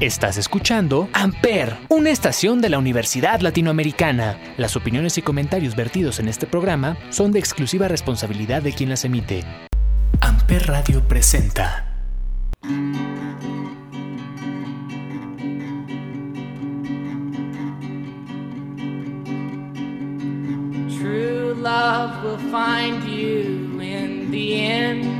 Estás escuchando Amper, una estación de la Universidad Latinoamericana. Las opiniones y comentarios vertidos en este programa son de exclusiva responsabilidad de quien las emite. Amper Radio presenta. True love will find you in the end.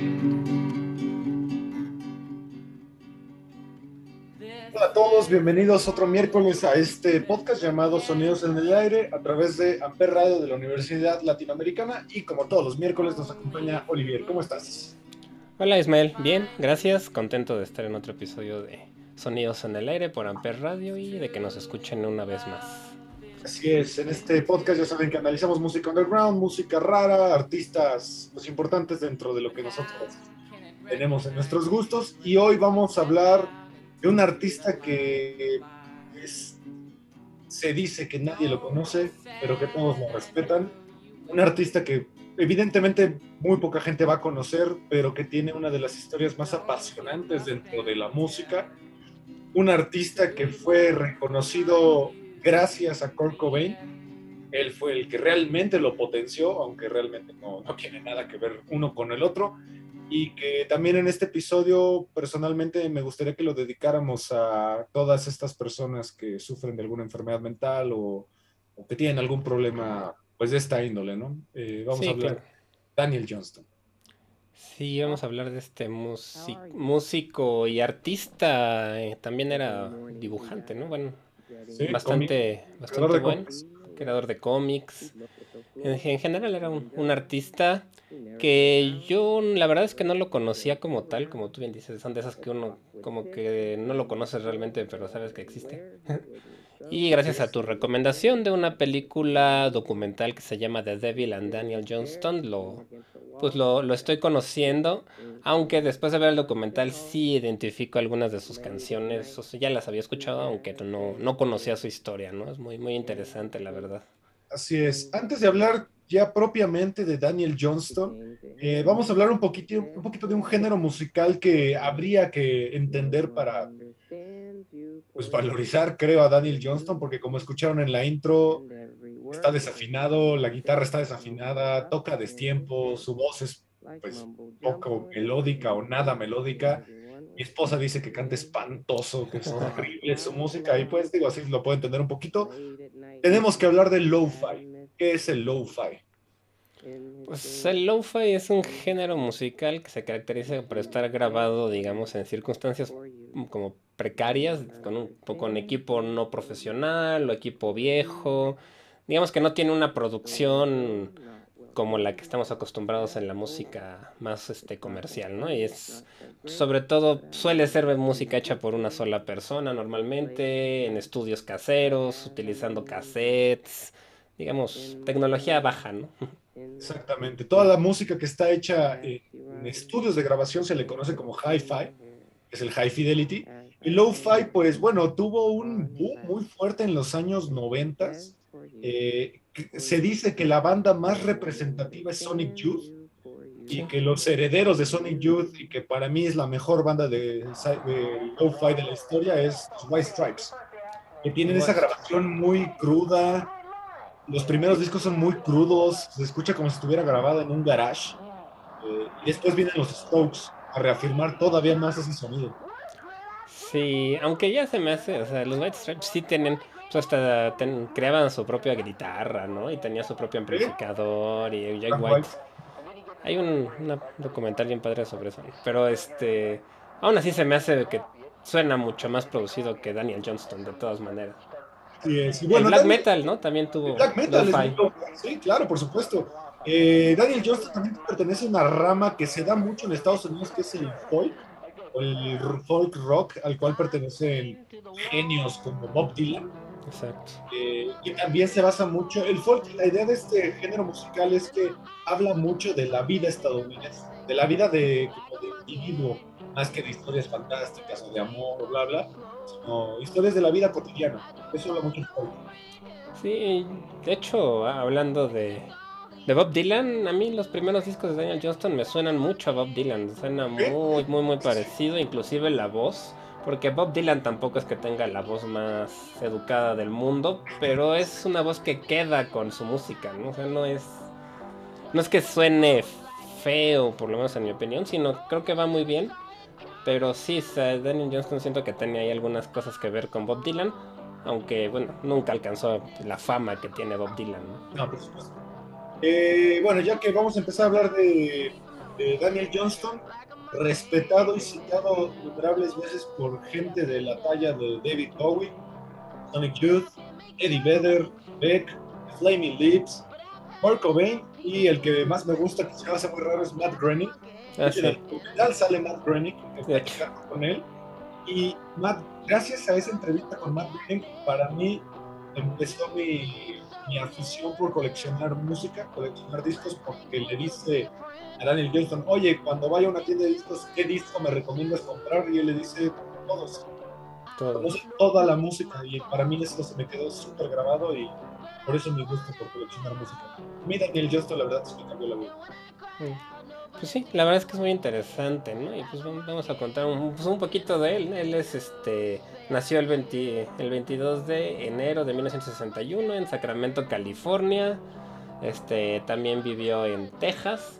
Hola a todos, bienvenidos otro miércoles a este podcast llamado Sonidos en el Aire a través de Amper Radio de la Universidad Latinoamericana y como todos los miércoles nos acompaña Olivier. ¿Cómo estás? Hola Ismael, bien, gracias, contento de estar en otro episodio de Sonidos en el Aire por Amper Radio y de que nos escuchen una vez más. Así es, en este podcast ya saben que analizamos música underground, música rara, artistas los importantes dentro de lo que nosotros tenemos en nuestros gustos y hoy vamos a hablar de un artista que se dice que nadie lo conoce, pero que todos lo respetan. Un artista que evidentemente muy poca gente va a conocer, pero que tiene una de las historias más apasionantes dentro de la música. Un artista que fue reconocido gracias a Kurt Cobain. Él fue el que realmente lo potenció, aunque realmente no, no tiene nada que ver uno con el otro y que también en este episodio personalmente me gustaría que lo dedicáramos a todas estas personas que sufren de alguna enfermedad mental o, o que tienen algún problema pues de esta índole, ¿no? Eh, vamos Sí, a hablar claro. de Daniel Johnston. Sí, vamos a hablar de este músico y artista, eh, también era dibujante, ¿no? Bueno, Sí, bastante, bastante bueno. Creador de cómics. En, en general era un, un artista que yo la verdad es que no lo conocía como tal, como tú bien dices, son de esas que uno como que no lo conoces realmente, pero sabes que existe. Y gracias a tu recomendación de una película documental que se llama The Devil and Daniel Johnston, lo, pues lo, lo estoy conociendo, aunque después de ver el documental sí identifico algunas de sus canciones, o sea, ya las había escuchado, aunque no, no conocía su historia, ¿no? Es muy, muy interesante, la verdad. Así es. Antes de hablar ya propiamente de Daniel Johnston, eh, vamos a hablar un poquito, un poquito de un género musical que habría que entender para pues, valorizar, creo, a Daniel Johnston, porque como escucharon en la intro, está desafinado, la guitarra está desafinada, toca a destiempo, su voz es pues, poco melódica o nada melódica. Mi esposa dice que canta espantoso, que es horrible su música, y pues digo, así lo puedo entender un poquito. Tenemos que hablar del lo-fi. ¿Qué es el lo-fi? Pues el lo-fi es un género musical que se caracteriza por estar grabado, digamos, en circunstancias como precarias, con un con equipo no profesional o equipo viejo. Digamos que no tiene una producción como la que estamos acostumbrados en la música más este comercial, ¿no? Y es sobre todo suele ser música hecha por una sola persona normalmente en estudios caseros, utilizando cassettes, digamos, tecnología baja, ¿no? Exactamente. Toda la música que está hecha en estudios de grabación se le conoce como hi-fi, es el high fidelity. Y lo-fi, pues bueno, tuvo un boom muy fuerte en los años 90. Eh, se dice que la banda más representativa es Sonic Youth y que los herederos de Sonic Youth y que para mí es la mejor banda de, de lo-fi de la historia es los White Stripes, que tienen esa grabación muy cruda. Los primeros discos son muy crudos, se escucha como si estuviera grabada en un garage. Eh, y después vienen los Strokes a reafirmar todavía más ese sonido. Sí, aunque ya se me hace, o sea, los White Stripes sí tienen, pues hasta ten- creaban su propia guitarra, ¿no? Y tenía su propio amplificador y Jack White. Hay un una documental bien padre sobre eso, ¿no? Pero este, aún así se me hace que suena mucho más producido que Daniel Johnston, de todas maneras. Sí, es. Y el black metal, ¿no? También tuvo black metal es. Sí, claro, por supuesto. Eh, Daniel Johnston también pertenece a una rama que se da mucho en Estados Unidos, que es el folk. o el folk rock al cual pertenecen genios como Bob Dylan. Exacto. Eh, y también se basa mucho, el folk, la idea de este género musical es que habla mucho de la vida estadounidense, de la vida de, como de individuo, más que de historias fantásticas o de amor o bla, bla, sino historias de la vida cotidiana. Eso habla mucho el folk. Sí, de hecho, hablando de, de Bob Dylan, a mí los primeros discos de Daniel Johnston me suenan mucho a Bob Dylan, suena muy, muy, muy parecido, inclusive la voz, porque Bob Dylan tampoco es que tenga la voz más educada del mundo, pero es una voz que queda con su música, ¿no? O sea, no es, no es que suene feo, por lo menos en mi opinión, sino creo que va muy bien. Pero sí, o sea, Daniel Johnston siento que tenía ahí algunas cosas que ver con Bob Dylan, aunque bueno, nunca alcanzó la fama que tiene Bob Dylan. ¿no? No, por supuesto. Eh, bueno, ya que vamos a empezar a hablar de, de Daniel Johnston, respetado y citado innumerables veces por gente de la talla de David Bowie, Sonic Youth, Eddie Vedder, Beck, Flaming Lips, Mark Cobain y el que más me gusta, que se hace muy raro, es Matt Groening. Ah, En sí. el documental sale Matt Groening, que hecho. con él. Y Matt, gracias a esa entrevista con Matt Groening, para mí empezó mi, mi afición por coleccionar música, coleccionar discos, porque le dice a Daniel Johnston, oye, cuando vaya a una tienda de discos, ¿qué disco me recomiendas comprar? Y él le dice, todos, Toda la música. Y para mí eso se me quedó súper grabado y por eso mi gusto por coleccionar música. A mí Daniel Johnston, la verdad, es que me cambió la vida. Pues sí, la verdad es que es muy interesante, ¿no? Y pues vamos a contar un, pues un poquito de él. Él es este nació el 20 el 22 de enero de 1961 en Sacramento, California. Este también vivió en Texas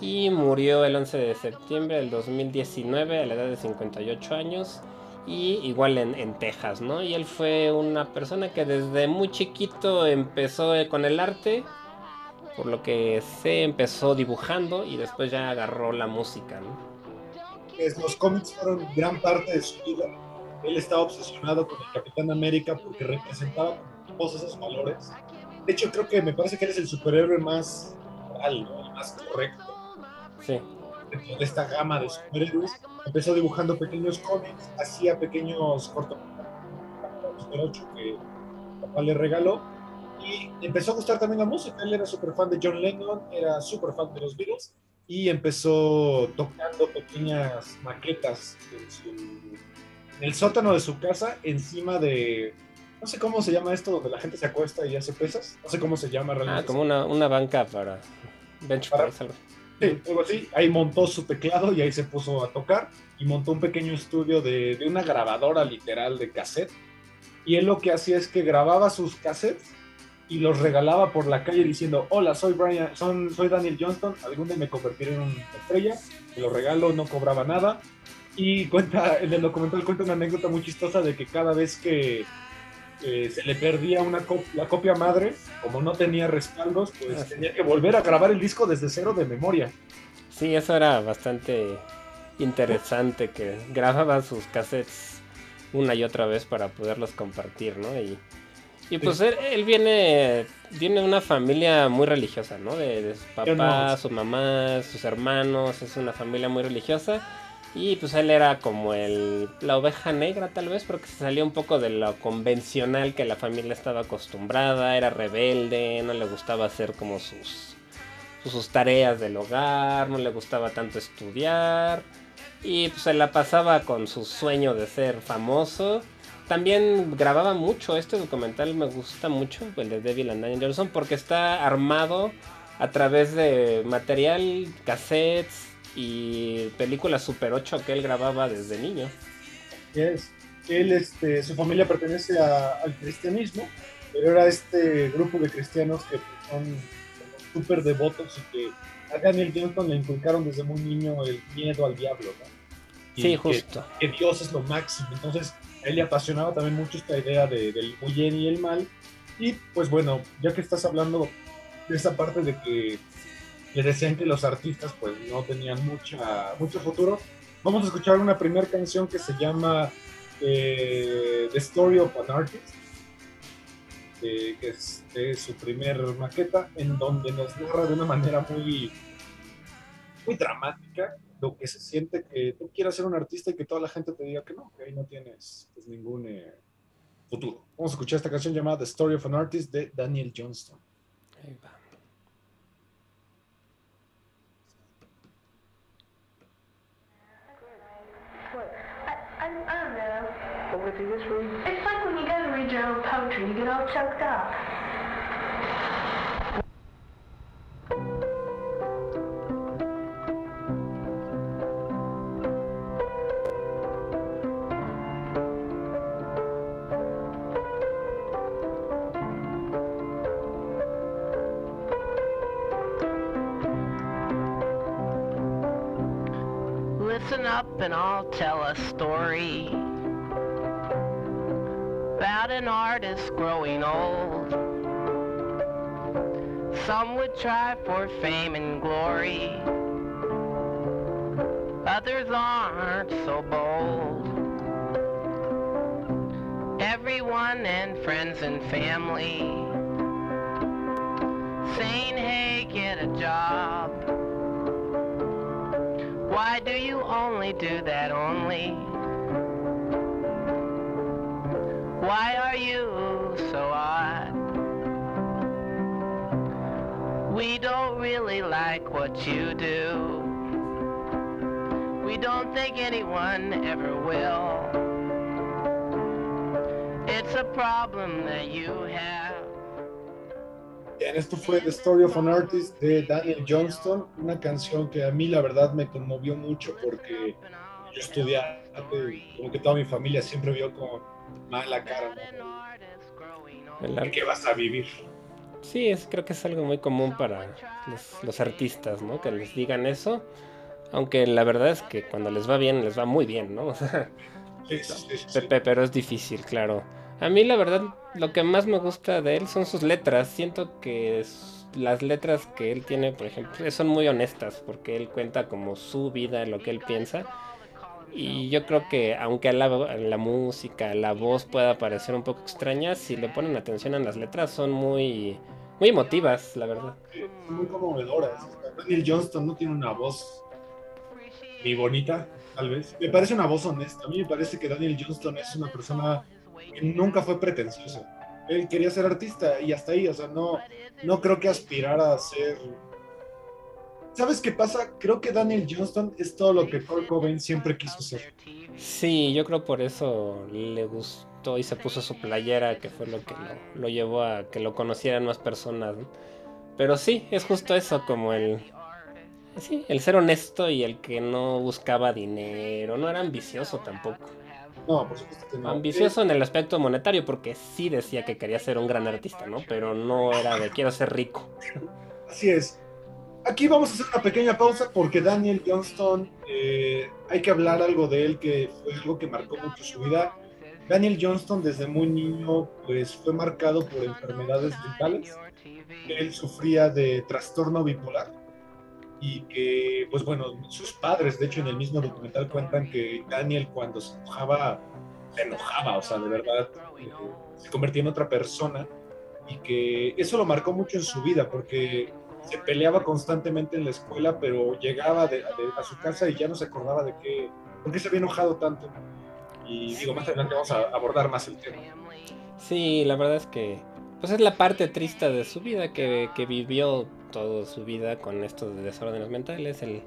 y murió el 11 de septiembre del 2019 a la edad de 58 años y igual en, en Texas, ¿no? Y él fue una persona que desde muy chiquito empezó eh, con el arte por lo que se empezó dibujando y después ya agarró la música, ¿no? los cómics fueron gran parte de su vida. Él estaba obsesionado con el Capitán América porque representaba todos esos valores. De hecho, creo que me parece que él es el superhéroe más moral, ¿no? el más correcto Sí, de esta gama de superhéroes. Empezó dibujando pequeños cómics, hacía pequeños cortometrajes Super 8 que papá le regaló. Y empezó a gustar también la música. Él era súper fan de John Lennon, era súper fan de los Beatles. Y empezó tocando pequeñas maquetas en, su- en el sótano de su casa, encima de. No sé cómo se llama esto, donde la gente se acuesta y hace pesas. No sé cómo se llama realmente. ah, como una, una banca para bench Para- press. Sí, algo así. Ahí montó su teclado y ahí se puso a tocar y montó un pequeño estudio de, de una grabadora literal de cassette. Y él lo que hacía es que grababa sus cassettes y los regalaba por la calle diciendo, hola, soy Brian, son, soy Daniel Johnston, algún día me convertiré en una estrella, lo regalo, no cobraba nada. Y cuenta, en el documental cuenta una anécdota muy chistosa de que cada vez que eh, se le perdía una cop- la copia madre, como no tenía respaldos, pues Ah, tenía que volver a grabar el disco desde cero de memoria. Sí, eso era bastante interesante que grababa sus cassettes una y otra vez para poderlos compartir, ¿no? Y, y pues él, él viene, viene de una familia muy religiosa, ¿no? De, de su papá, su mamá, sus hermanos, es una familia muy religiosa. Y pues él era como el, la oveja negra tal vez, porque se salía un poco de lo convencional que la familia estaba acostumbrada, era rebelde, no le gustaba hacer como sus, sus tareas del hogar, no le gustaba tanto estudiar y pues se la pasaba con su sueño de ser famoso. También grababa mucho, este documental me gusta mucho, el de Devil and Johnson, porque está armado a través de material, cassettes y películas Super 8 que él grababa desde niño. es. Él, este, su familia pertenece a- al cristianismo, pero era este grupo de cristianos que pues, son como súper devotos y que a Daniel Johnston le inculcaron desde muy niño el miedo al diablo, ¿no? Y Sí, que- justo. Que, Dios es lo máximo. Entonces, a él le apasionaba también mucho esta idea de- del muy bien y el mal. Y pues bueno, ya que estás hablando de esa parte de que le decían que los artistas pues no tenían mucha, mucho futuro, vamos a escuchar una primera canción que se llama eh, The Story of an Artist, eh, que es de su primer maqueta, en donde nos narra de una manera muy, muy dramática, lo que se siente que tú quieras ser un artista y que toda la gente te diga que no, que ahí no tienes pues, ningún eh, futuro. Vamos a escuchar esta canción llamada The Story of an Artist de Daniel Johnston. Ahí va. Know. What is this read? It's like when you go to read your own poetry, you get all choked up. Listen up and I'll tell a story growing old. Some would try for fame and glory, others aren't so bold. Everyone and friends and family saying, hey, get a job. Why do you only do that only? Why are you like what you do. We don't think anyone ever will. It's a problem that you have. Bien, esto fue The Story of an Artist de Daniel Johnston, una canción que a mí la verdad me conmovió mucho porque yo estudiaba, como que toda mi familia siempre vio con mala cara, ¿no? El ¿De arte. qué vas a vivir? Sí, es, creo que es algo muy común para los, los artistas, ¿no? Que les digan eso. Aunque la verdad es que cuando les va bien, les va muy bien, ¿no? O sea, Sí, sí, sí, sí. Pepe, pero es difícil, claro. A mí la verdad, lo que más me gusta de él son sus letras. Siento que es- las letras que él tiene, por ejemplo, son muy honestas, porque él cuenta como su vida, lo que él piensa. Y yo creo que aunque a la, la música, la voz pueda parecer un poco extraña, si le ponen atención a las letras son muy, muy emotivas, la verdad. Son muy conmovedoras. Daniel Johnston no tiene una voz ni bonita, tal vez. Me parece una voz honesta. A mí me parece que Daniel Johnston es una persona que nunca fue pretencioso. Él quería ser artista y hasta ahí, o sea, no, no creo que aspirara a ser... ¿Sabes qué pasa? Creo que Daniel Johnston es todo lo que Kurt Cobain siempre quiso ser. Sí, yo creo por eso le gustó y se puso su playera, que fue lo que lo, lo llevó a que lo conocieran más personas. ¿no? Pero sí, es justo eso, como el... Sí, el ser honesto y el que no buscaba dinero, no era ambicioso tampoco. No, por supuesto que no. Ambicioso en el aspecto monetario, porque sí decía que quería ser un gran artista, ¿no? Pero no era de quiero ser rico. Así es. Aquí vamos a hacer una pequeña pausa porque Daniel Johnston, eh, hay que hablar algo de él que fue algo que marcó mucho su vida. Daniel Johnston desde muy niño pues fue marcado por enfermedades mentales. Él sufría de trastorno bipolar y que pues bueno, sus padres de hecho en el mismo documental cuentan que Daniel cuando se enojaba, se enojaba, o sea, de verdad eh, se convertía en otra persona y que eso lo marcó mucho en su vida porque se peleaba constantemente en la escuela, pero llegaba a su casa y ya no se acordaba de qué, por qué se había enojado tanto. Y digo, más adelante vamos a abordar más el tema. Sí, la verdad es que pues es la parte triste de su vida que, que vivió toda su vida con estos desórdenes mentales, el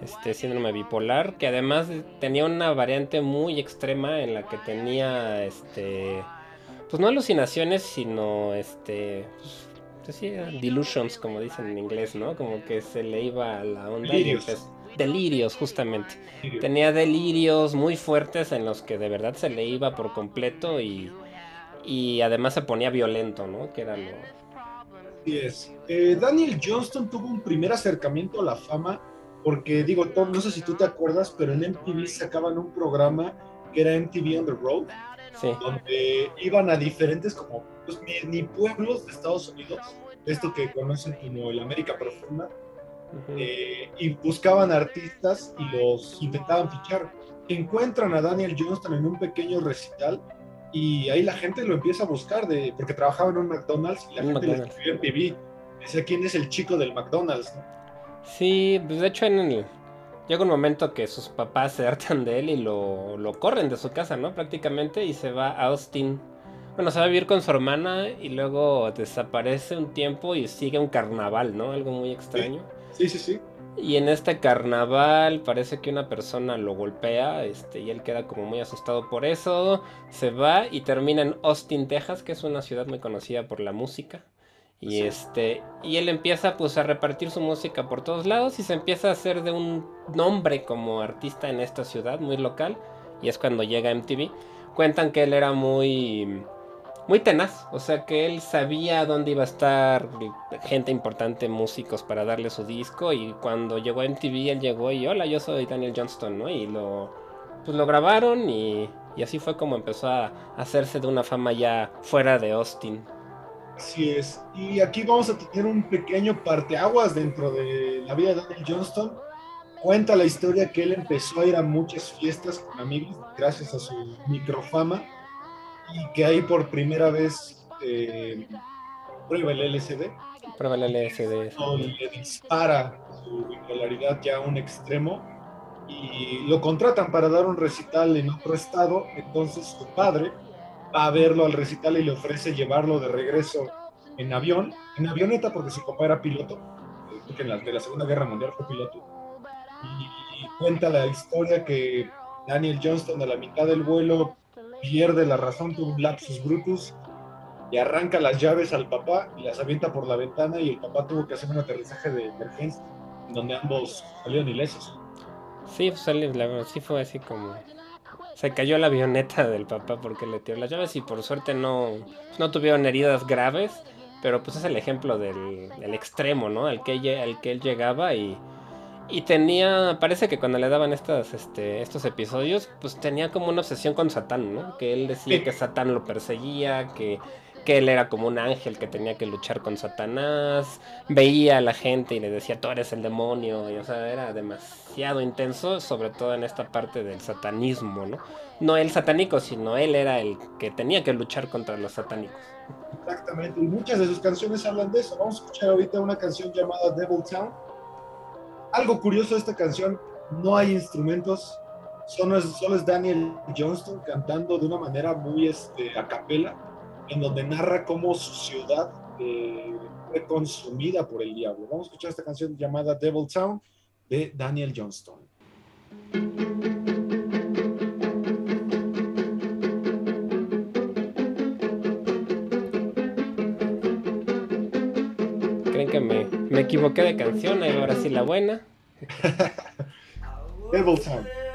este síndrome bipolar, que además tenía una variante muy extrema en la que tenía este pues no alucinaciones, sino este pues, pues sí, delusions como dicen en inglés, ¿no? Como que se le iba a la onda y Delirios. empezó- delirios justamente. Tenía delirios muy fuertes en los que de verdad se le iba por completo y, y además se ponía violento, ¿no? Que era lo... Así es. Eh, Daniel Johnston tuvo un primer acercamiento a la fama porque, digo, Tom, no sé si tú te acuerdas, pero en MTV sacaban un programa que era MTV on the Road, Sí, donde iban a diferentes como pues, ni, pueblos de Estados Unidos, esto que conocen como el América Profunda, eh, y buscaban artistas y los intentaban fichar. Encuentran a Daniel Johnston en un pequeño recital y ahí la gente lo empieza a buscar de, porque trabajaba en un McDonald's y la Un gente McDonald's. le escribió en TV. Decía, ¿quién es el chico del McDonald's? no? Sí, pues de hecho en el... llega un momento que sus papás se hartan de él y lo, lo corren de su casa, ¿no? Prácticamente y se va a Austin. Bueno, se va a vivir con su hermana y luego desaparece un tiempo y sigue un carnaval, ¿no? Algo muy extraño. Sí, sí, sí. Y en este carnaval parece que una persona lo golpea este, y él queda como muy asustado por eso. Se va y termina en Austin, Texas, que es una ciudad muy conocida por la música. Y este y él empieza pues a repartir su música por todos lados y se empieza a hacer de un nombre como artista en esta ciudad muy local y es cuando llega MTV. Cuentan que él era muy muy tenaz, o sea que él sabía dónde iba a estar gente importante, músicos para darle su disco y cuando llegó a MTV él llegó y hola, yo soy Daniel Johnston, ¿no? Y lo pues lo grabaron y, y así fue como empezó a hacerse de una fama ya fuera de Austin. Así es. Y aquí vamos a tener un pequeño parteaguas dentro de la vida de Daniel Johnston. Cuenta la historia que él empezó a ir a muchas fiestas con amigos gracias a su microfama y que ahí por primera vez eh, prueba el LSD. Prueba el LSD. No, le dispara su bipolaridad ya a un extremo y lo contratan para dar un recital en otro estado. Entonces su padre a verlo al recital y le ofrece llevarlo de regreso en avión, en avioneta porque su papá era piloto, eh, porque en la, de la Segunda Guerra Mundial fue piloto. Y, cuenta la historia que Daniel Johnston a la mitad del vuelo pierde la razón, tuvo un lapsus brutus y arranca las llaves al papá y las avienta por la ventana y el papá tuvo que hacer un aterrizaje de emergencia donde ambos salieron ilesos. Sí, pues, sí fue así como... Se cayó la avioneta del papá porque le tiró las llaves y por suerte no, no tuvieron heridas graves, pero pues es el ejemplo del, del extremo, ¿no? Al que, al que él llegaba y, y tenía, parece que cuando le daban estas, este, estos episodios, pues tenía como una obsesión con Satán, ¿no? Que él decía Sí. que Satán lo perseguía, que, que él era como un ángel que tenía que luchar con Satanás, veía a la gente y le decía, tú eres el demonio, y o era demasiado intenso, sobre todo en esta parte del satanismo, ¿no? No el satánico, sino él era el que tenía que luchar contra los satánicos. Exactamente, y muchas de sus canciones hablan de eso. Vamos a escuchar ahorita una canción llamada Devil Town. Algo curioso de esta canción, no hay instrumentos, solo es, solo es Daniel Johnston cantando de una manera muy este, a capela, en donde narra cómo su ciudad eh, fue consumida por el diablo. Vamos a escuchar esta canción llamada Devil Town de Daniel Johnston. Creen que me, me equivoqué de canción, ahora sí la buena. Devil Town.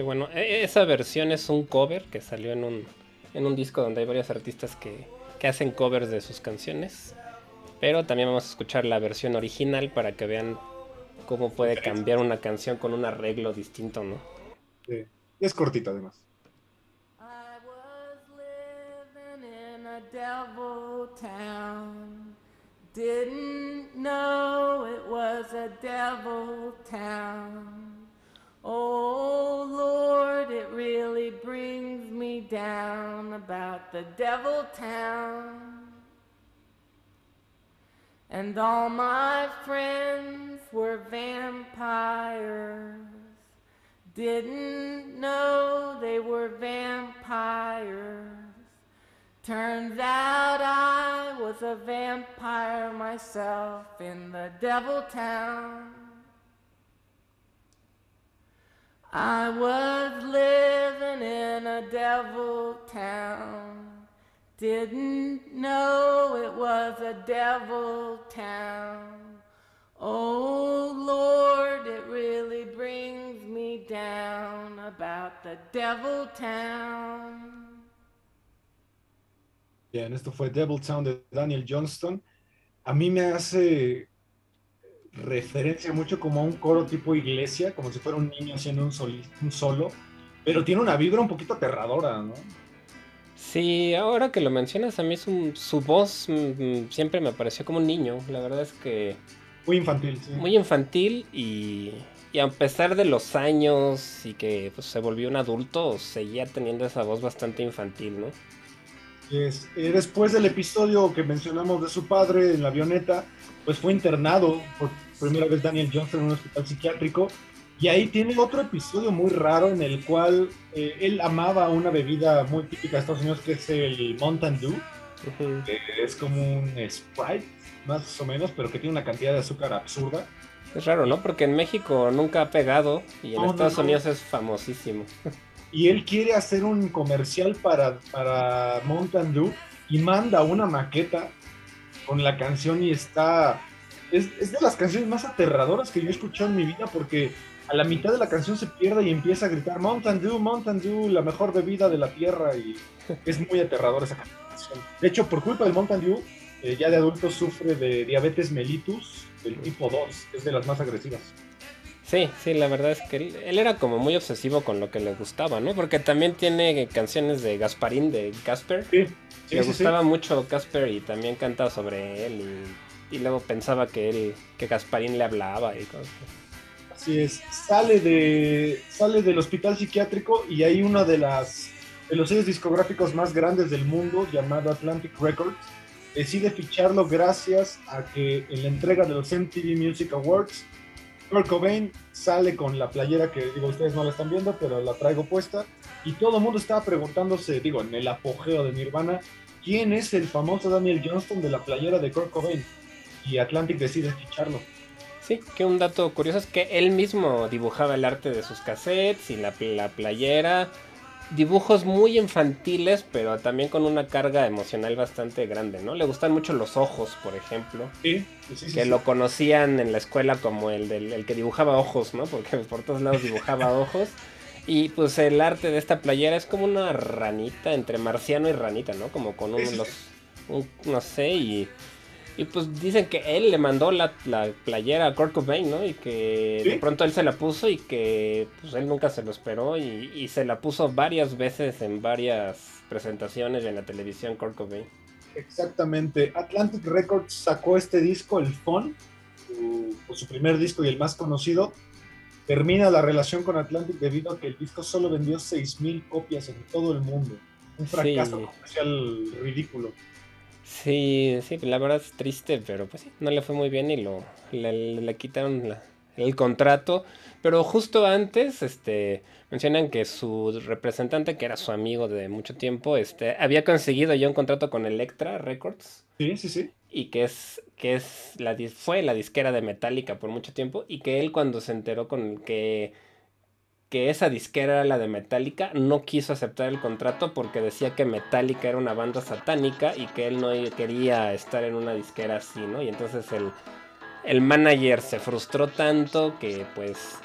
Que bueno, e- esa versión es un cover que salió en un, en un disco donde hay varios artistas que, que hacen covers de sus canciones. Pero también vamos a escuchar la versión original para que vean cómo puede cambiar una canción con un arreglo distinto, ¿no? Sí. Y es cortita además. I was living in a devil town. Didn't know it was a devil town. Oh Lord, it really brings me down about the devil town. And all my friends were vampires. Didn't know they were vampires. Turns out I was a vampire myself in the devil town. I was living in a devil town. Didn't know it was a devil town. Oh Lord, it really brings me down about the devil town. Bien, esto fue Devil Town de Daniel Johnston. A mí me hace referencia mucho como a un coro tipo iglesia, como si fuera un niño haciendo un, soli- un solo, pero tiene una vibra un poquito aterradora, ¿no? Sí, ahora que lo mencionas, a mí su, su voz mm, siempre me pareció como un niño. La verdad es que Muy infantil, sí. muy infantil y, y a pesar de los años y que pues, se volvió un adulto, seguía teniendo esa voz bastante infantil, ¿no? Es- eh, después del episodio que mencionamos de su padre en la avioneta, pues fue internado por primera vez Daniel Johnston en un hospital psiquiátrico. Y ahí tiene otro episodio muy raro en el cual eh, él amaba una bebida muy típica de Estados Unidos que es el Mountain Dew, que es como un Sprite, más o menos, pero que tiene una cantidad de azúcar absurda. Es raro, ¿no? Porque en México nunca ha pegado y en No, no, Estados no. Unidos es famosísimo. y él quiere hacer un comercial para, para Mountain Dew y manda una maqueta con la canción y está... Es, es de las canciones más aterradoras que yo he escuchado en mi vida porque a la mitad de la canción se pierde y empieza a gritar Mountain Dew, Mountain Dew, la mejor bebida de la tierra y es muy aterrador esa canción. De hecho, por culpa del Mountain Dew, eh, ya de adulto sufre de diabetes mellitus del tipo 2, es de las más agresivas. Sí, sí, la verdad es que él, él era como muy obsesivo con lo que le gustaba, ¿no? Porque también tiene canciones de Gasparín, de Casper. Sí, sí, le sí, gustaba mucho Casper y también cantaba sobre él y, y luego pensaba que que Gasparín le hablaba y cosas. Así es, sale, de, sale del hospital psiquiátrico y hay uno de, las, de los sellos discográficos más grandes del mundo llamado Atlantic Records. Decide ficharlo gracias a que en la entrega de los MTV Music Awards, Kurt Cobain sale con la playera que, digo, ustedes no la están viendo, pero la traigo puesta. Y todo el mundo estaba preguntándose, digo, en el apogeo de Nirvana, ¿quién es el famoso Daniel Johnston de la playera de Kurt Cobain? Y Atlantic decide ficharlo. Sí, que un dato curioso es que él mismo dibujaba el arte de sus cassettes y la, la playera. Dibujos muy infantiles, pero también con una carga emocional bastante grande, ¿no? Le gustan mucho los ojos, por ejemplo. Sí, sí, sí, que sí. lo conocían en la escuela como el, del, el que dibujaba ojos, ¿no? Porque por todos lados dibujaba ojos. Y pues el arte de esta playera es como una ranita, entre marciano y ranita, ¿no? Como con sí, unos, un- no sé, y, y pues dicen que él le mandó la, la playera a Kurt Cobain, ¿no? Y que Sí. de pronto él se la puso y que pues él nunca se lo esperó y, y se la puso varias veces en varias presentaciones en la televisión Kurt Cobain. Exactamente. Atlantic Records sacó este disco, el Fun, su, pues, su primer disco y el más conocido. Termina la relación con Atlantic debido a que el disco solo vendió 6.000 copias en todo el mundo. Un fracaso Sí. comercial ridículo. Sí, sí, la verdad es triste, pero pues sí, no le fue muy bien y lo le, le quitaron la- el contrato. Pero justo antes, este, mencionan que su representante, que era su amigo de mucho tiempo, este, había conseguido ya un contrato con Electra Records Sí, sí, sí. y que es que es la fue la disquera de Metallica por mucho tiempo y que él cuando se enteró con que que esa disquera era la de Metallica no quiso aceptar el contrato porque decía que Metallica era una banda satánica y que él no quería estar en una disquera así, ¿no? Y entonces el el manager se frustró tanto que pues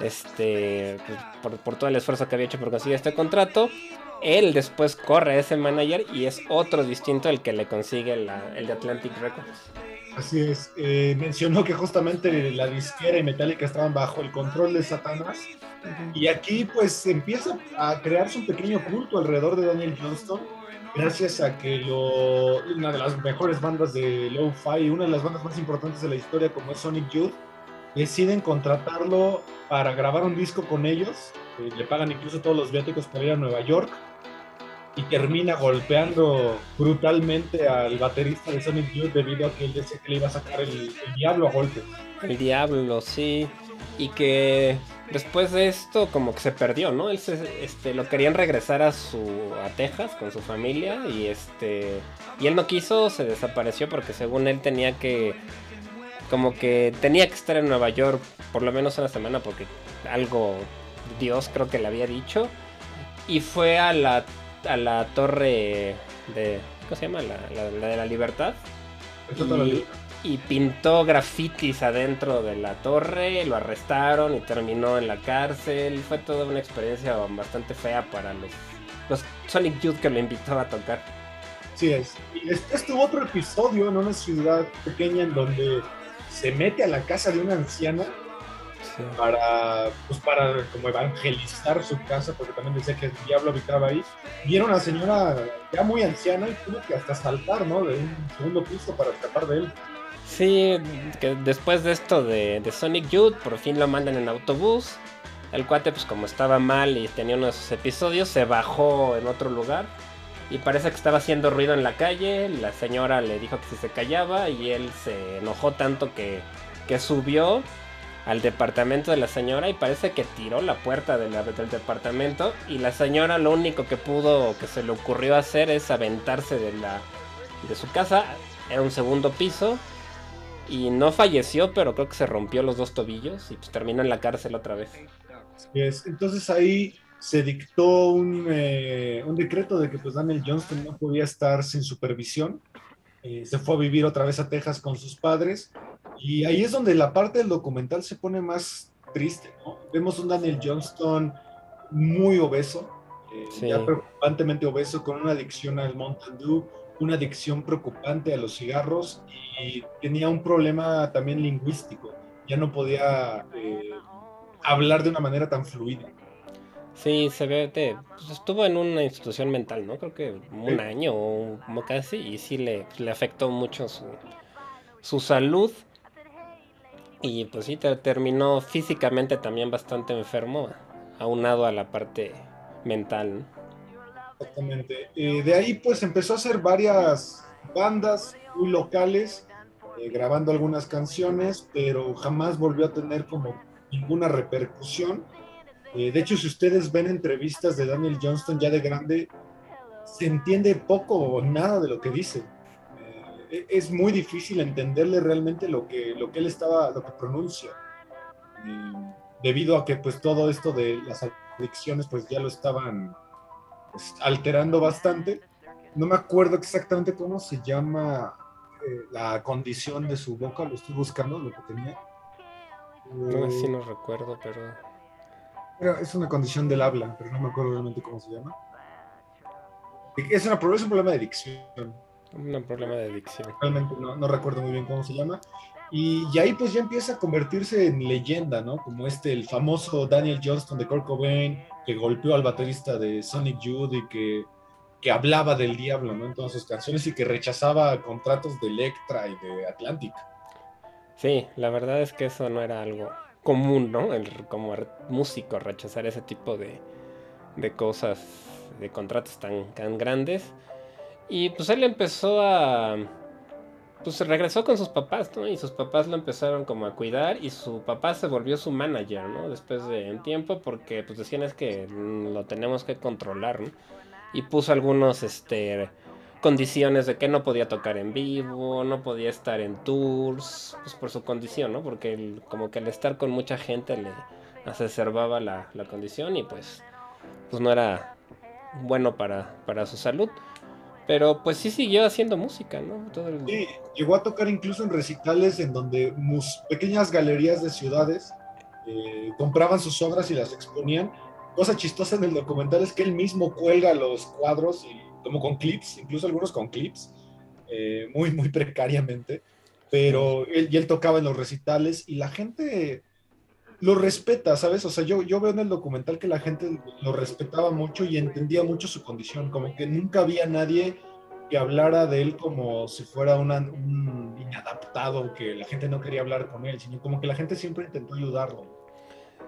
este pues, por, por todo el esfuerzo que había hecho por conseguir este contrato él después corre a ese manager y es otro distinto el que le consigue la- el de Atlantic Records. Así es. Eh, mencionó que justamente la disquera y Metallica estaban bajo el control de Satanás. Y aquí pues empieza a crearse un pequeño culto alrededor de Daniel Johnston, gracias a que lo, una de las mejores bandas de lo-fi, una de las bandas más importantes de la historia como es Sonic Youth, deciden contratarlo para grabar un disco con ellos, eh, le pagan incluso todos los viáticos para ir a Nueva York, y termina golpeando brutalmente al baterista de Sonic Youth debido a que él decía que le iba a sacar el, diablo a golpes. El diablo, sí. Y que después de esto como que se perdió, ¿no? Él se- este, lo querían regresar a su a Texas con su familia y este y él no quiso, se desapareció porque según él tenía que como que tenía que estar en Nueva York por lo menos una semana porque algo Dios creo que le había dicho y fue a la, a la torre de... ¿Cómo se llama? La, la- la de la libertad. Y, pintó grafitis adentro de la torre, lo arrestaron y terminó en la cárcel. Fue toda una experiencia bastante fea para los, los Sonic Youth que lo invitó a tocar. Sí es. Y después tuvo otro episodio en una ciudad pequeña en donde se mete a la casa de una anciana para, pues para como evangelizar su casa, porque también decía que el diablo habitaba ahí. Y era una señora ya muy anciana y tuvo que hasta saltar, ¿no? De un segundo piso para escapar de él. Sí, que después de esto de, de Sonic Youth, por fin lo mandan en autobús. El cuate, pues como estaba mal y tenía uno de sus episodios, se bajó en otro lugar. Y parece que estaba haciendo ruido en la calle. La señora le dijo que si se callaba y él se enojó tanto que, que subió al departamento de la señora y parece que tiró la puerta de la- del departamento. Y la señora lo único que pudo, que se le ocurrió hacer es aventarse de, la, de su casa. Era un segundo piso. Y no falleció, pero creo que se rompió los dos tobillos y pues terminó en la cárcel otra vez. Entonces ahí se dictó un, eh, un decreto de que pues Daniel Johnston no podía estar sin supervisión. Eh, se fue a vivir otra vez a Texas con sus padres. Y ahí es donde la parte del documental se pone más triste. ¿no? Vemos un Daniel Johnston muy obeso, eh, Sí. ya preocupantemente obeso, con una adicción al Mountain Dew, una adicción preocupante a los cigarros y tenía un problema también lingüístico. Ya no podía eh, hablar de una manera tan fluida. Sí, se ve, de- pues estuvo en una institución mental, ¿no? Creo que un Sí. año o como casi, y sí le, le afectó mucho su, su salud. Y pues sí, te- terminó físicamente también bastante enfermo, aunado a la parte mental. Exactamente. Eh, de ahí pues empezó a hacer varias bandas muy locales, eh, grabando algunas canciones, pero jamás volvió a tener como ninguna repercusión. Eh, de hecho, si ustedes ven entrevistas de Daniel Johnston ya de grande, se entiende poco o nada de lo que dice. Eh, es muy difícil entenderle realmente lo que, lo que él estaba, lo que pronuncia. Eh, debido a que pues todo esto de las adicciones pues ya lo estaban pues, alterando bastante. No me acuerdo exactamente cómo se llama eh, la condición de su boca, lo estoy buscando, lo que tenía. No, Eh, sí no recuerdo, pero... era- es una condición del habla, pero no me acuerdo realmente cómo se llama. Es, una, es un problema de adicción. Un problema de adicción. realmente no, no recuerdo muy bien cómo se llama. Y, y ahí pues ya empieza a convertirse en leyenda, ¿no? Como este, el famoso Daniel Johnston de Kurt Cobain, que golpeó al baterista de Sonic Youth y que, que hablaba del diablo, ¿no? En todas sus canciones y que rechazaba contratos de Electra y de Atlantic. Sí, la verdad es que eso no era algo común, ¿no? El, como músico rechazar ese tipo de, de cosas, de contratos tan, tan grandes. Y pues él empezó a... Pues regresó con sus papás, ¿no? Y sus papás lo empezaron como a cuidar y su papá se volvió su manager, ¿no? Después de un tiempo porque pues decían es que mm, lo tenemos que controlar, ¿no? Y puso algunos, este, condiciones de que no podía tocar en vivo, no podía estar en tours, pues por su condición, ¿no? Porque el- como que al estar con mucha gente le exacerbaba la, la condición y pues, pues no era bueno para, para su salud. Pero pues sí siguió haciendo música, ¿no? Todo el- Sí, llegó a tocar incluso en recitales en donde pequeñas galerías de ciudades eh, compraban sus obras y las exponían. Cosa chistosa en el documental es que él mismo cuelga los cuadros y como con clips, incluso algunos con clips, eh, muy, muy precariamente. Pero él, y él tocaba en los recitales y la gente lo respeta, ¿sabes? O sea, yo, yo veo en el documental que la gente lo respetaba mucho y entendía mucho su condición, como que nunca había nadie que hablara de él como si fuera una- un inadaptado, que la gente no quería hablar con él, sino como que la gente siempre intentó ayudarlo.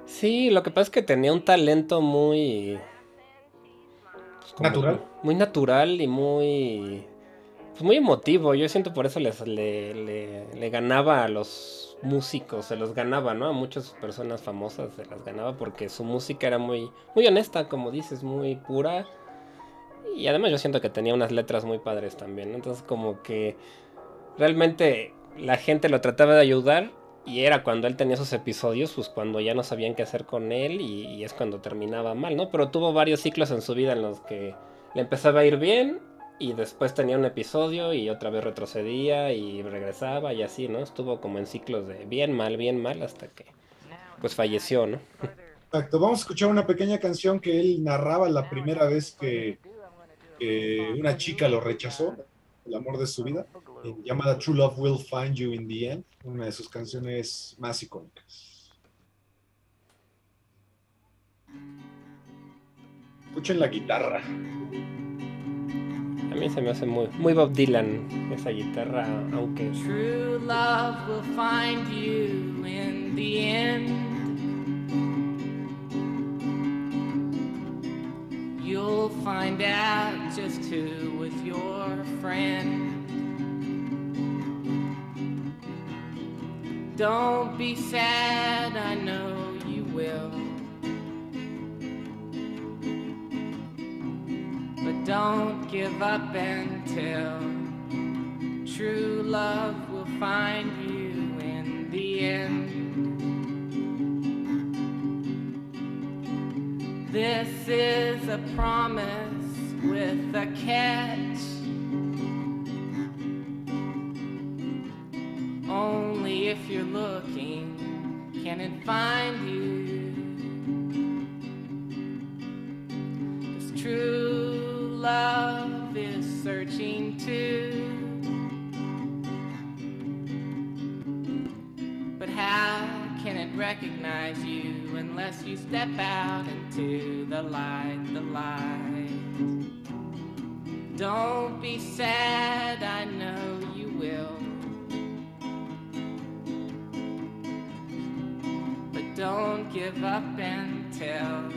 Sí, lo que pasa es que tenía un talento muy... pues, Natural. Muy natural y muy... pues, muy emotivo. Yo siento por eso les- le, le- le ganaba a los músicos, se los ganaba, ¿no? A muchas personas famosas se las ganaba porque su música era muy, muy honesta, como dices, muy pura. Y además yo siento que tenía unas letras muy padres también, ¿no? Entonces como que realmente la gente lo trataba de ayudar y era cuando él tenía esos episodios, pues cuando ya no sabían qué hacer con él y, y es cuando terminaba mal, ¿no? Pero tuvo varios ciclos en su vida en los que le empezaba a ir bien y después tenía un episodio y otra vez retrocedía y regresaba y así, ¿no? Estuvo como en ciclos de bien mal, bien mal hasta que pues falleció, ¿no? Exacto, vamos a escuchar una pequeña canción que él narraba la primera vez que, que una chica lo rechazó, el amor de su vida, eh, llamada True Love Will Find You in the End, una de sus canciones más icónicas. Escuchen la guitarra. A mí se me hace muy, muy Bob Dylan esa guitarra, aunque True love will find you in the end. You'll find out just who was your friend. Don't be sad, give up until true love will find you in the end. This is a promise with a catch. Only if you're looking can it find you. Recognize you unless you step out into the light, the light? Don't be sad, I know you will. But don't give up until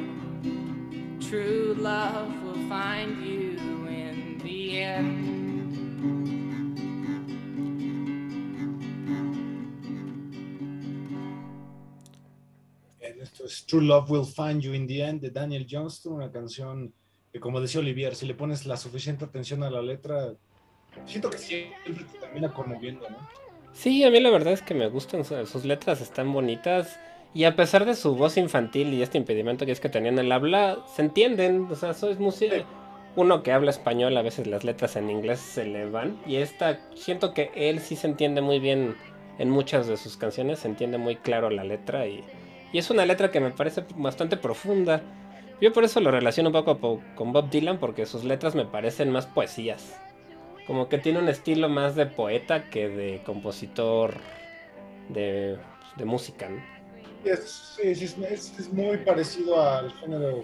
true love will find you es True Love Will Find You in the End de Daniel Johnston, una canción que como decía Olivier, si le pones la suficiente atención a la letra, siento que siempre te termina conmoviendo, ¿no? Sí, a mí la verdad es que me gustan, su- sus letras están bonitas y a pesar de su voz infantil y este impedimento que es que tenían el habla, se entienden, o sea, eso es música... Sí. Uno que habla español, a veces las letras en inglés se le van y esta, siento que él sí se entiende muy bien en muchas de sus canciones, se entiende muy claro la letra y, y es una letra que me parece bastante profunda. Yo por eso lo relaciono un poco po- con Bob Dylan porque sus letras me parecen más poesías. Como que tiene un estilo más de poeta que de compositor de, de música, ¿no? Es, es, es- es muy parecido al género lo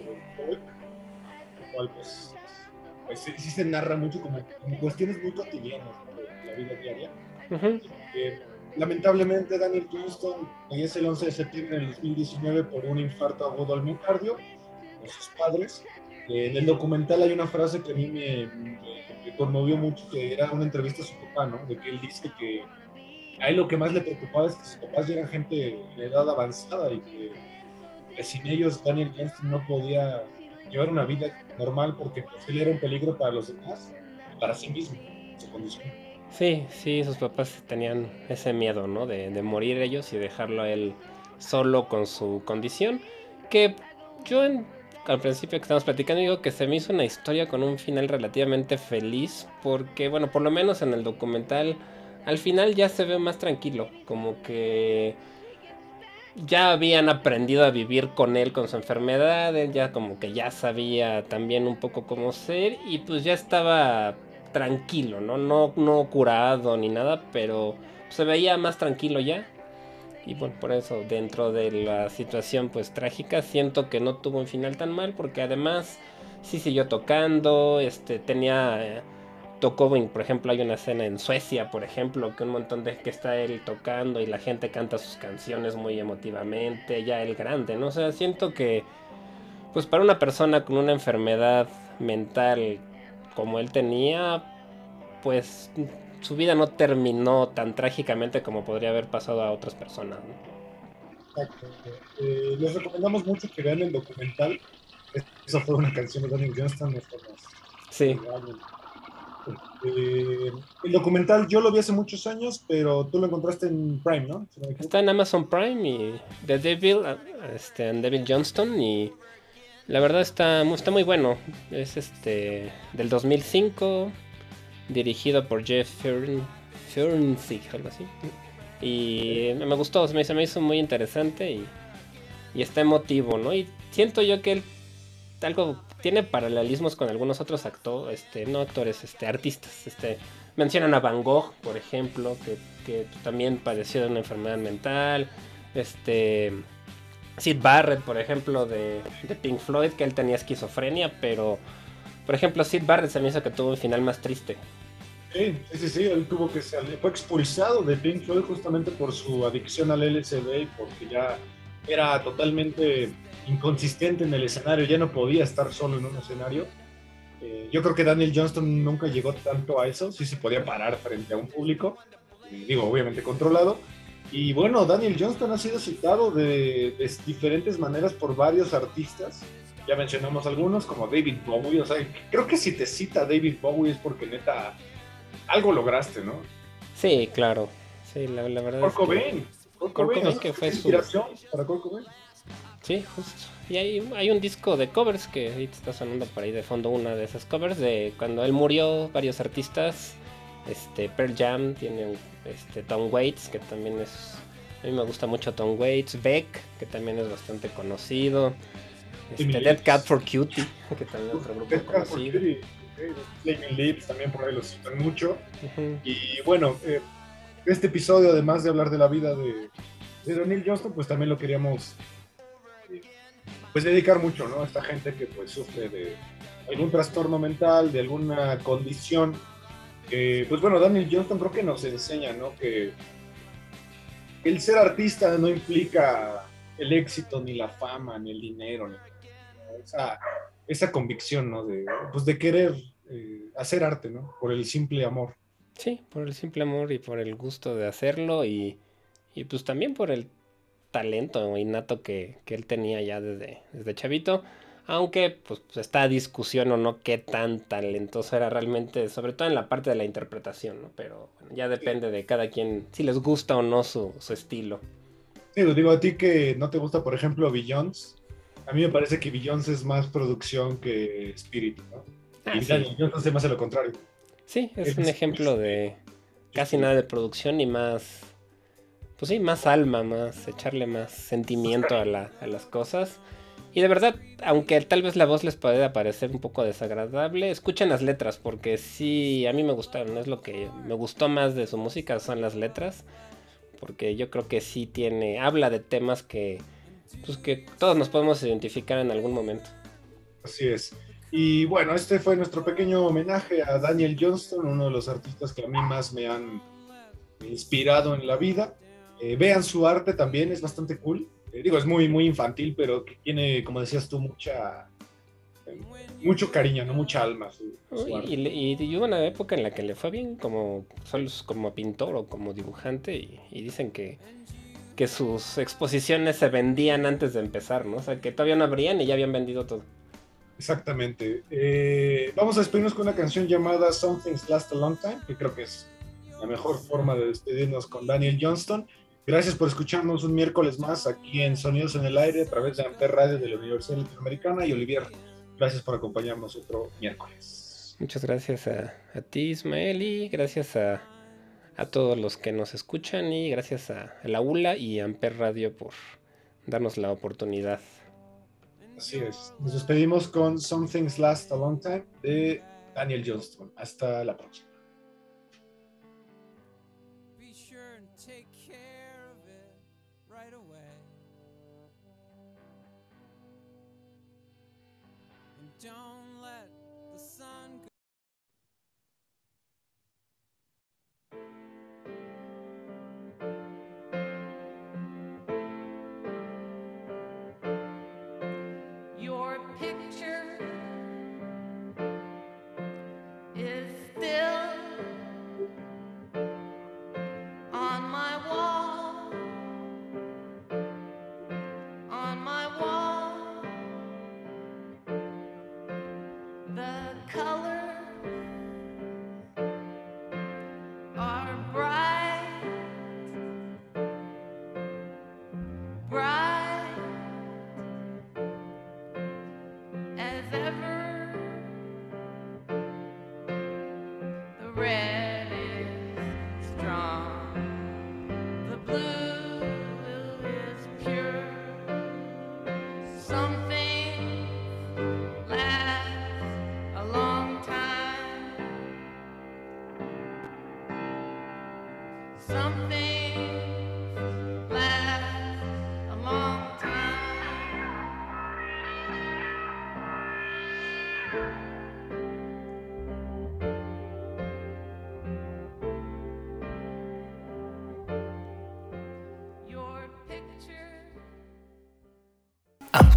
cual pues, pues sí, sí se narra mucho como, como cuestiones muy cotidianas de la vida diaria. Ujú. Eh, lamentablemente Daniel Johnston fallece el 11 de septiembre del 2019 por un infarto agudo al miocardio de sus padres. Eh, en el documental hay una frase que a mí me, me- me conmovió mucho, que era una entrevista a su papá, ¿no? De que él dice que a él lo que más le preocupaba es que sus papás eran gente de edad avanzada y que, que sin ellos Daniel Johnston no podía llevar una vida normal porque pues, él era un peligro para los demás para sí mismo, su condición. Sí, sí, sus papás tenían ese miedo, ¿no? De, de morir ellos y dejarlo a él solo con su condición. Que yo en- al principio que estamos platicando digo que se me hizo una historia con un final relativamente feliz. Porque, bueno, por lo menos en el documental, al final ya se ve más tranquilo. Como que ya habían aprendido a vivir con él, con su enfermedad, él ya como que ya sabía también un poco cómo ser y pues ya estaba tranquilo, ¿no? No, no curado ni nada, pero se veía más tranquilo ya. Y bueno, por eso dentro de la situación pues trágica siento que no tuvo un final tan mal porque además sí siguió tocando, este tenía eh, tocó, por ejemplo, hay una escena en Suecia, por ejemplo, que un montón de que está él tocando y la gente canta sus canciones muy emotivamente, ya el grande, ¿no? O sea, siento que, pues para una persona con una enfermedad mental como él tenía, pues su vida no terminó tan trágicamente como podría haber pasado a otras personas, ¿no? Exacto. Eh, les recomendamos mucho que vean el documental. Esa fue una canción de Daniel Johnston. nos- Sí, Eh, el documental yo lo vi hace muchos años, pero tú lo encontraste en Prime, ¿no? Si no. Está en Amazon Prime y The Devil, este, and Devil Johnston y la verdad está, está muy bueno. Es este del 2005, dirigido por Jeff Fern, algo así. Y me gustó, se me, se me hizo muy interesante y, y está emotivo, ¿no? Y siento yo que él algo tiene paralelismos con algunos otros actores, este, no actores, este, artistas. Este, mencionan a Van Gogh, por ejemplo, que, que también padeció de una enfermedad mental. Este, Sid Barrett, por ejemplo, de, de Pink Floyd, que él tenía esquizofrenia, pero, por ejemplo, Sid Barrett se me hizo que tuvo un final más triste. Sí, sí, sí, él tuvo que salir, fue expulsado de Pink Floyd justamente por su adicción al LSD y porque ya era totalmente inconsistente en el escenario, ya no podía estar solo en un escenario. Eh, yo creo que Daniel Johnston nunca llegó tanto a eso, sí se podía parar frente a un público, eh, digo, obviamente controlado. Y bueno, Daniel Johnston ha sido citado de, de diferentes maneras por varios artistas. Ya mencionamos algunos, como David Bowie. O sea, creo que si te cita David Bowie es porque neta algo lograste, ¿no? Sí, claro. Sí, la, la verdad que- Cobain. Kurt Cobain, que fue su- inspiración para Kurt Cobain. Sí, justo. Y hay, hay un disco de covers que ahorita está sonando por ahí de fondo, una de esas covers de cuando él murió, varios artistas. Este, Pearl Jam tiene este, Tom Waits, que también es... A mí me gusta mucho Tom Waits. Beck, que también es bastante conocido. Este, Dead. Cat for Cutie, que también es otro grupo conocido. Cutie, ok, Flaming Lips también por ahí lo citan mucho. Y bueno, eh, este episodio, además de hablar de la vida de, de Daniel Johnston, pues también lo queríamos eh, pues dedicar mucho, ¿no? A esta gente que pues sufre de algún trastorno mental, de alguna condición. Que, pues bueno, Daniel Johnston creo que nos enseña, ¿no? Que el ser artista no implica el éxito, ni la fama, ni el dinero, ni esa, esa convicción, ¿no? De, pues de querer eh, hacer arte, ¿no? Por el simple amor. Sí, por el simple amor y por el gusto de hacerlo y, y pues también por el talento innato que, que él tenía ya desde, desde chavito. Aunque pues, pues, está a discusión o no qué tan talentoso era realmente, sobre todo en la parte de la interpretación, ¿no? Pero bueno, ya depende de cada quien, si les gusta o no su, su estilo. Sí, lo digo a ti que no te gusta, por ejemplo, Billions. A mí me parece que Billions es más producción que espíritu, ¿no? Ah, y sí. Daniel Johnston se me hace lo contrario. Sí, es Es- un ejemplo de casi nada de producción y más, pues sí, más alma, más echarle más sentimiento a, la- a las cosas. Y de verdad, aunque tal vez la voz les pueda parecer un poco desagradable, escuchen las letras porque sí, a mí me gustaron, es lo que me gustó más de su música, son las letras, porque yo creo que sí tiene, habla de temas que, pues que todos nos podemos identificar en algún momento. Así es. Y bueno, este fue nuestro pequeño homenaje a Daniel Johnston, uno de los artistas que a mí más me han inspirado en la vida. Eh, vean su arte también, es bastante cool. Eh, digo, es muy, muy infantil, pero que tiene, como decías tú, mucha, eh, mucho cariño, no mucha alma. Su, su Uy, arte. Y, le- y- y hubo una época en la que le fue bien como, como pintor o como dibujante y, y dicen que, que sus exposiciones se vendían antes de empezar, ¿no? O sea, que todavía no abrían y ya habían vendido todo. Exactamente. Eh, vamos a despedirnos con una canción llamada Something's Last a Long Time, que creo que es la mejor forma de despedirnos con Daniel Johnston. Gracias por escucharnos un miércoles más aquí en Sonidos en el Aire a través de Amper Radio de la Universidad Latinoamericana. Y Olivier, gracias por acompañarnos otro miércoles. Muchas gracias a, a ti, Ismael, y gracias a, a todos los que nos escuchan y gracias a, a la ULA y Amper Radio por darnos la oportunidad. Así es. Nos despedimos con Something's Last a Long Time de Daniel Johnston. Hasta la próxima.